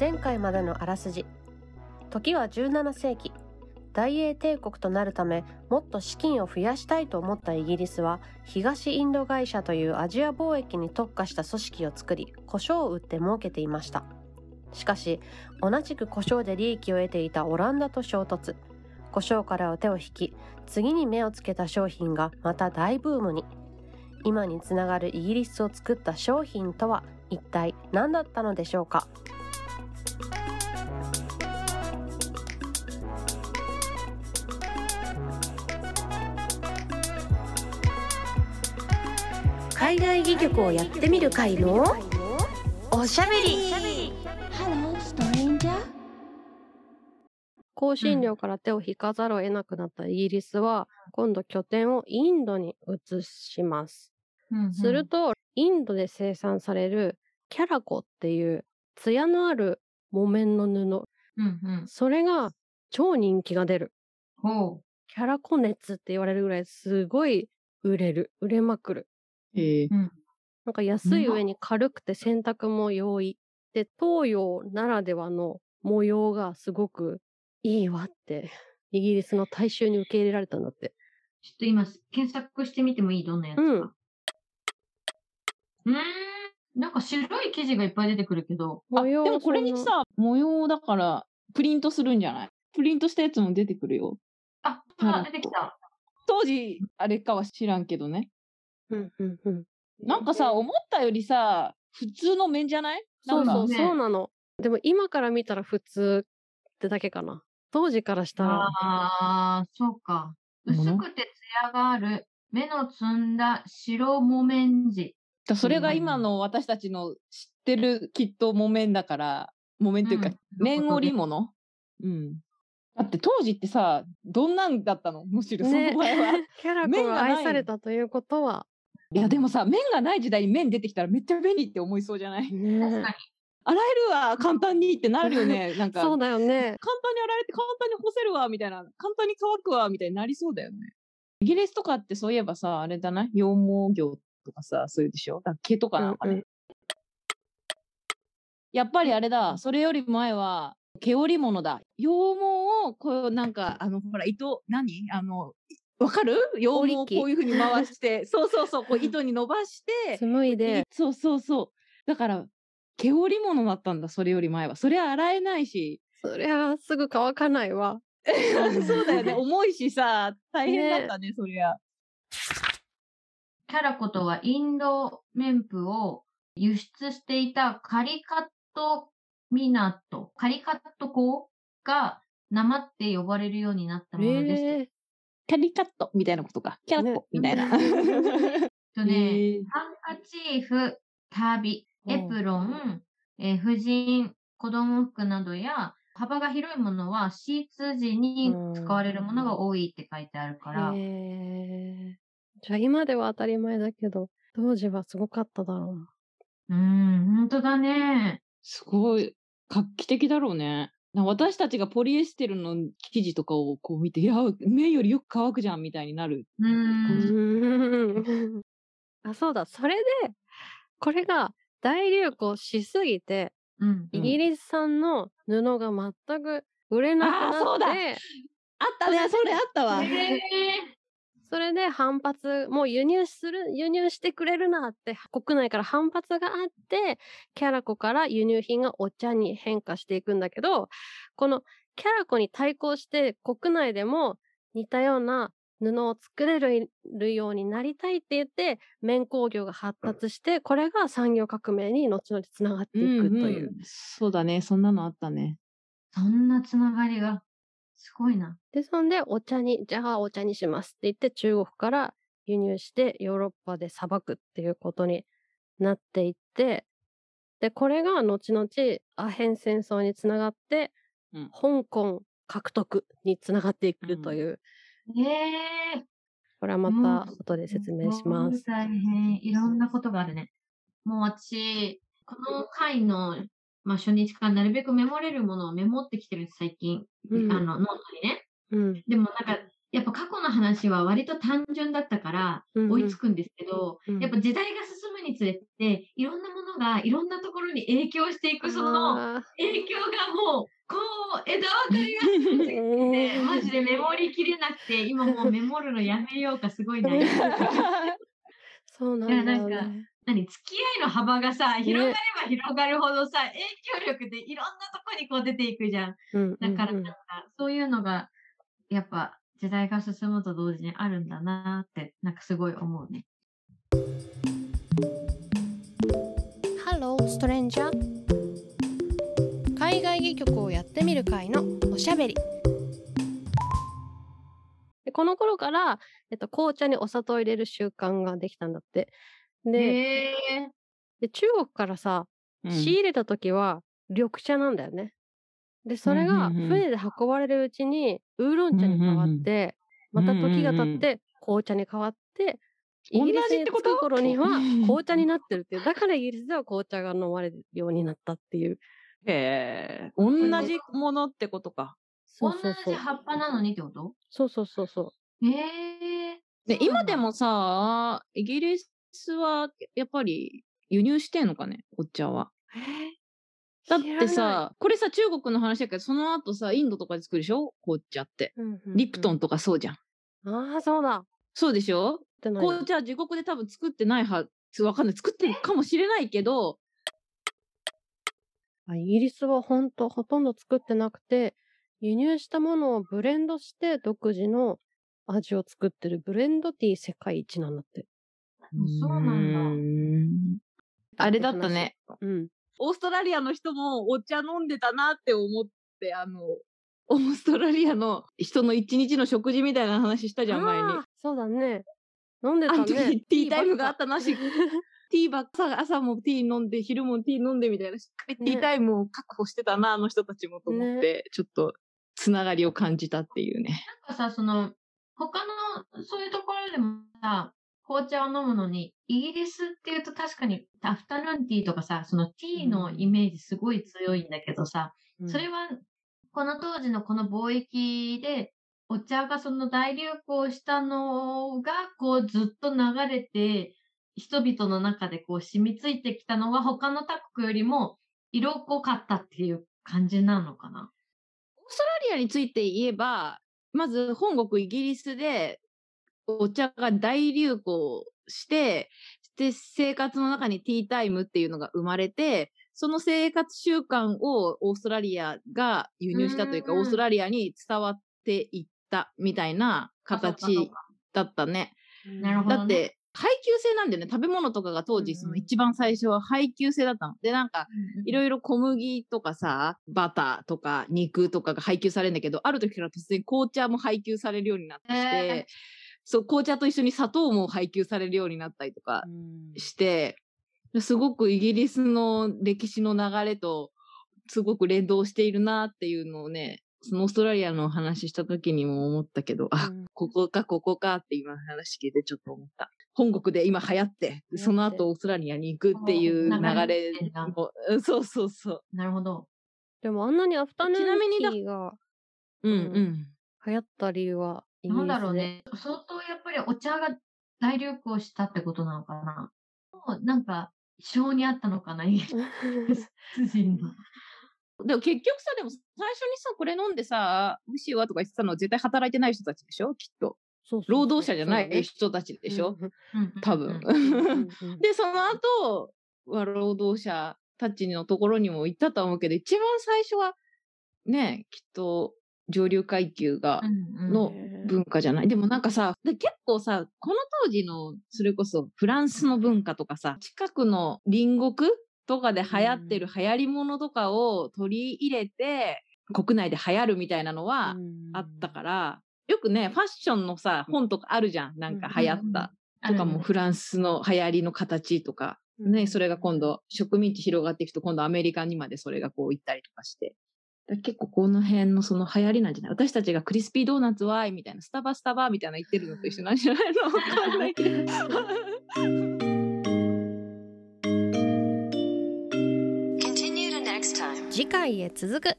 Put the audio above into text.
前回までのあらすじ。時は17世紀。大英帝国となるためもっと資金を増やしたいと思ったイギリスは東インド会社というアジア貿易に特化した組織を作り胡椒を売って儲けていました。しかし同じく胡椒で利益を得ていたオランダと衝突。胡椒から手を引き次に目をつけた商品がまた大ブームに。今につながるイギリスを作った商品とは一体何だったのでしょうか？海外戯曲をやってみる会のおしゃべり香辛料から手を引かざるを得なくなったイギリスは、今度拠点をインドに移します。うんうんすると、インドで生産されるキャラコっていう艶のある木綿の布、うんうん。それが超人気が出る。ほキャラコ熱って言われるぐらいすごい売れる。売れまくる。ええう。うん。なんか安い上に軽くて洗濯も容易。で、東洋ならではの模様がすごくいいわって、イギリスの大衆に受け入れられたんだって。ちょっと今、検索してみてもいい？どんなやつか。うんん。なんか白い生地がいっぱい出てくるけど。あ模様でもこれにさ、模様だから、プリントするんじゃない？プリントしたやつも出てくるよ。あ、出てきた。当時、あれかは知らんけどね。うんうんうん。なんかさ、思ったよりさ、普通の面じゃない？そうそう、ねそうなの。でも今から見たら普通ってだけかな。当時からしたら、ああ、そうか。薄くて艶がある、目の摘んだ白木綿地。だそれが今の私たちの知ってるきっと木綿だから、木綿というか、うん綿織物？うん。だって当時ってさ、どんなんだったの？むしろそねの前は。キャラコが愛されたということは、いやでもさ、麺がない時代に麺出てきたらめっちゃ便利って思いそうじゃない？確ねかに。洗えるわ、簡単にってなるよね。なんか、そう簡だよね。単に洗えて簡単に干せるわ、みたいな。簡単に乾くわ、みたいになりそうだよね。イギリスとかってそういえばさ、あれだな、羊毛業とかさ、そういうでしょ？毛とかなんかね。うんうんやっぱりあれだ、それより前は、毛織物だ。羊毛を、こう、なんか、あの、ほら、糸、何？あの、わかる？羊毛をこういうふうに回して、そうそうそう、こう糸に伸ばして、紡いで、そうそうそう。だから、毛織物だったんだ、それより前は。それは洗えないし。そりゃすぐ乾かないわ。そうだよね。重いしさ、大変だったね、そりゃ。キャラコとはインド綿布を輸出していたカリカット港、カリカット港が生って呼ばれるようになったものです。えキャリカットみたいなことか。キャラッコみたいな。とね、ハンカチーフ、旅、うんエプロン、えー婦人、子供服などや、幅が広いものはシーツ時に使われるものが多いって書いてあるから、ーへーじゃあ今では当たり前だけど、当時はすごかっただろうな。うーん、本当だね。すごい、画期的だろうね。な私たちがポリエステルの生地とかをこう見て、いや、麺よりよく乾くじゃんみたいになる。うーん。う んあ、そうだ。それで、これが大流行しすぎて、うん。イギリス産の布が全く売れなくあーそうだなって、あったね、それあったわ。へそれで反発、もう輸入する、輸入してくれるなって、国内から反発があって、キャラコから輸入品がお茶に変化していくんだけど、このキャラコに対抗して国内でも似たような布を作れるようになりたいって言って、綿工業が発達して、これが産業革命に後々つながっていくという。んんそうだね、そんなのあったね。そんなつながりが、すごいな。で、そんでお茶に、じゃあお茶にしますって言って中国から輸入してヨーロッパでさばくっていうことになっていって、で、これが後々アヘン戦争につながって、うん香港獲得につながっていくという、ええこれはまた後で説明します。大変。いろんなことがあるね。もう私、この回の、まあ、初日からなるべくメモれるものをメモってきてるんです、最近。うんあの、ノートにね。うん。でもなんか、やっぱ過去の話は割と単純だったからうんうん追いつくんですけど、うんやっぱ時代が進むむにつれて、いろんなものがいろんなところに影響していく、そのあ影響がもう、こう、枝分かれがすごくーて、マジでメモりきれなくて、今もうメモるのやめようか、すごい悩んでる。そうなんだよいやなんね。何付き合いの幅がさ、広がれば広がるほどさ、影響力でいろんなとこにこう出ていくじゃん。うんだからなんか、そういうのが、やっぱ時代が進むと同時にあるんだなって、なんかすごい思うね。ハローストレンジャー海外戯曲をやってみる会のおしゃべり。でこの頃から、えっと、紅茶にお砂糖を入れる習慣ができたんだってでへえ。で中国からさ仕入れた時は緑茶なんだよね。でそれがうんうんうん。船で運ばれるうちにウーロン茶に変わってまた時が経って紅茶に変わってイギリスに着同じってこと？く頃にはうん紅茶になってるっていう。だからイギリスでは紅茶が飲まれるようになったっていう。へえ、同じものってことか。そうそうそう。同じ葉っぱなのにってこと？そうそうそうそう。なんだ。今でもさ、イギリスはやっぱり輸入してんのかね、お茶は。うだってさ、これさ、中国の話だけど、その後さ、インドとかで作るでしょ？紅茶って。リプトンととかそうじゃん。ああそうだ。っそうでしょ？紅茶は自国で多分作ってないはず、わかんない。作ってるかもしれないけど、あイギリスはほんとほとんど作ってなくて輸入したものをブレンドして独自の味を作ってる。ブレンドティー世界一なんだってそうなんだ。あれだったね。うん。オーストラリアの人もお茶飲んでたなって思って、あの、オーストラリアの人の一日の食事みたいな話したじゃん、前に。そうだね。飲んでたあの時ねティータイムがあったななし、ティーばっか朝もティー飲んで、昼もティー飲んでみたいな、しっかりティータイムを確保してたな、あの人たちもと思って、ちょっとつながりを感じたっていうね。なんかさ、その、他の、そういうところでもさ、紅茶を飲むのに、イギリスっていうと確かにアフタヌーンティーとかさ、そのティーのイメージすごい強いんだけどさ、それは、この当時のこの貿易で、お茶がその大流行したのが、こうずっと流れて、人々の中でこう染みついてきたのは他の他国よりも色濃かったっていう感じなのかな？オーストラリアについて言えば、まず本国イギリスでお茶が大流行して、で、生活の中にティータイムっていうのが生まれて、その生活習慣をオーストラリアが輸入したというか、オーストラリアに伝わっていったみたいな形かだったね。なるほどだって、配給制なんだよね。食べ物とかが当時、その一番最初は配給制だったの。で、なんか、いいろいろ小麦とかさ、バターとか肉とかが配給されるんだけど、ある時から突然紅茶も配給されるようになってきて、へそう、紅茶と一緒に砂糖も配給されるようになったりとかうんして、すごくイギリスの歴史の流れとすごく連動しているなっていうのをね、そのオーストラリアの話した時にも思ったけど、あ、うんここかここかって今話聞いてちょっと思った。本国で今流行って、てその後オーストラリアに行くっていう流流れそうそうそう。なるほど。でもあんなにアフタヌーンティーがうんううんん。流行った理由はなんだろうね。相当やっぱりお茶が大流行したってことなのかな。もうなんか、性にあったのかな、イギリス 人の。でも結局さ、でも最初にさ、これ飲んでさ、美味しいわとか言ってたのは絶対働いてない人たちでしょきっと。そう労働者じゃない人たちでしょ、うん多分。で、その後、は労働者たちのところにも行ったとは思うけど、一番最初は、ね、きっと上流階級がの文化じゃない？でもなんかさ、で結構さ、この当時の、それこそフランスの文化とかさ、近くの隣国とかで流行ってる流行り物とかを取り入れて、国内で流行るみたいなのはあったから、よくね、ファッションのさ、本とかあるじゃん。なんか流行った。とかもフランスの流行りの形とか、ね、それが今度植民地広がっていくと今度アメリカにまでそれがこう行ったりとかして。結構この辺のその流行りなんじゃない？私たちがクリスピードーナツはみたいな、スタバスタバみたいな言ってるのと一緒なんじゃないのわかんないけど。次回へ続く